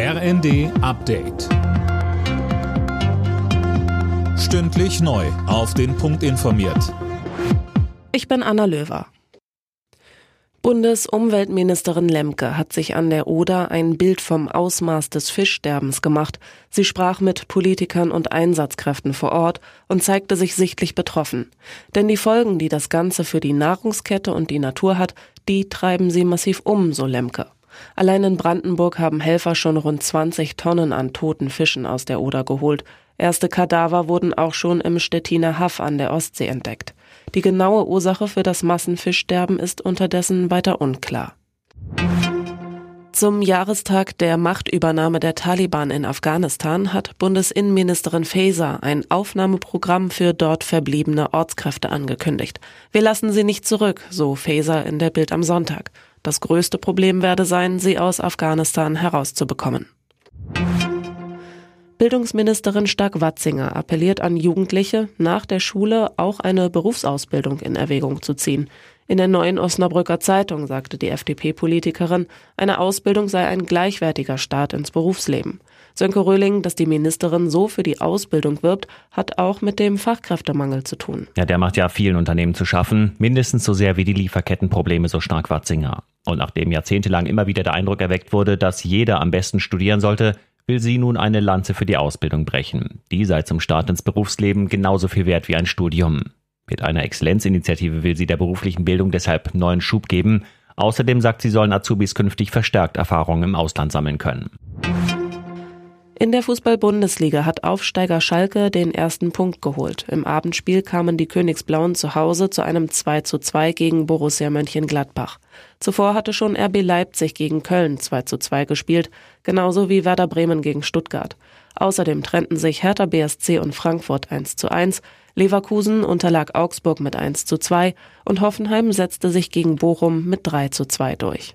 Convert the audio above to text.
RND Update. Stündlich neu. Auf den Punkt informiert. Ich bin Anna Löwer. Bundesumweltministerin Lemke hat sich an der Oder ein Bild vom Ausmaß des Fischsterbens gemacht. Sie sprach mit Politikern und Einsatzkräften vor Ort und zeigte sich sichtlich betroffen. Denn die Folgen, die das Ganze für die Nahrungskette und die Natur hat, die treiben sie massiv um, so Lemke. Allein in Brandenburg haben Helfer schon rund 20 Tonnen an toten Fischen aus der Oder geholt. Erste Kadaver wurden auch schon im Stettiner Haff an der Ostsee entdeckt. Die genaue Ursache für das Massenfischsterben ist unterdessen weiter unklar. Zum Jahrestag der Machtübernahme der Taliban in Afghanistan hat Bundesinnenministerin Faeser ein Aufnahmeprogramm für dort verbliebene Ortskräfte angekündigt. Wir lassen sie nicht zurück, so Faeser in der Bild am Sonntag. Das größte Problem werde sein, sie aus Afghanistan herauszubekommen. Bildungsministerin Stark-Watzinger appelliert an Jugendliche, nach der Schule auch eine Berufsausbildung in Erwägung zu ziehen. In der neuen Osnabrücker Zeitung sagte die FDP-Politikerin, eine Ausbildung sei ein gleichwertiger Start ins Berufsleben. Sönke Röhling, dass die Ministerin so für die Ausbildung wirbt, hat auch mit dem Fachkräftemangel zu tun. Ja, der macht ja vielen Unternehmen zu schaffen, mindestens so sehr wie die Lieferkettenprobleme, so stark Watzinger. Und nachdem jahrzehntelang immer wieder der Eindruck erweckt wurde, dass jeder am besten studieren sollte, will sie nun eine Lanze für die Ausbildung brechen. Die sei zum Start ins Berufsleben genauso viel wert wie ein Studium. Mit einer Exzellenzinitiative will sie der beruflichen Bildung deshalb neuen Schub geben. Außerdem sagt sie, sollen Azubis künftig verstärkt Erfahrungen im Ausland sammeln können. In der Fußball-Bundesliga hat Aufsteiger Schalke den ersten Punkt geholt. Im Abendspiel kamen die Königsblauen zu Hause zu einem 2 zu 2 gegen Borussia Mönchengladbach. Zuvor hatte schon RB Leipzig gegen Köln 2 zu 2 gespielt, genauso wie Werder Bremen gegen Stuttgart. Außerdem trennten sich Hertha BSC und Frankfurt 1 zu 1, Leverkusen unterlag Augsburg mit 1 zu 2 und Hoffenheim setzte sich gegen Bochum mit 3 zu 2 durch.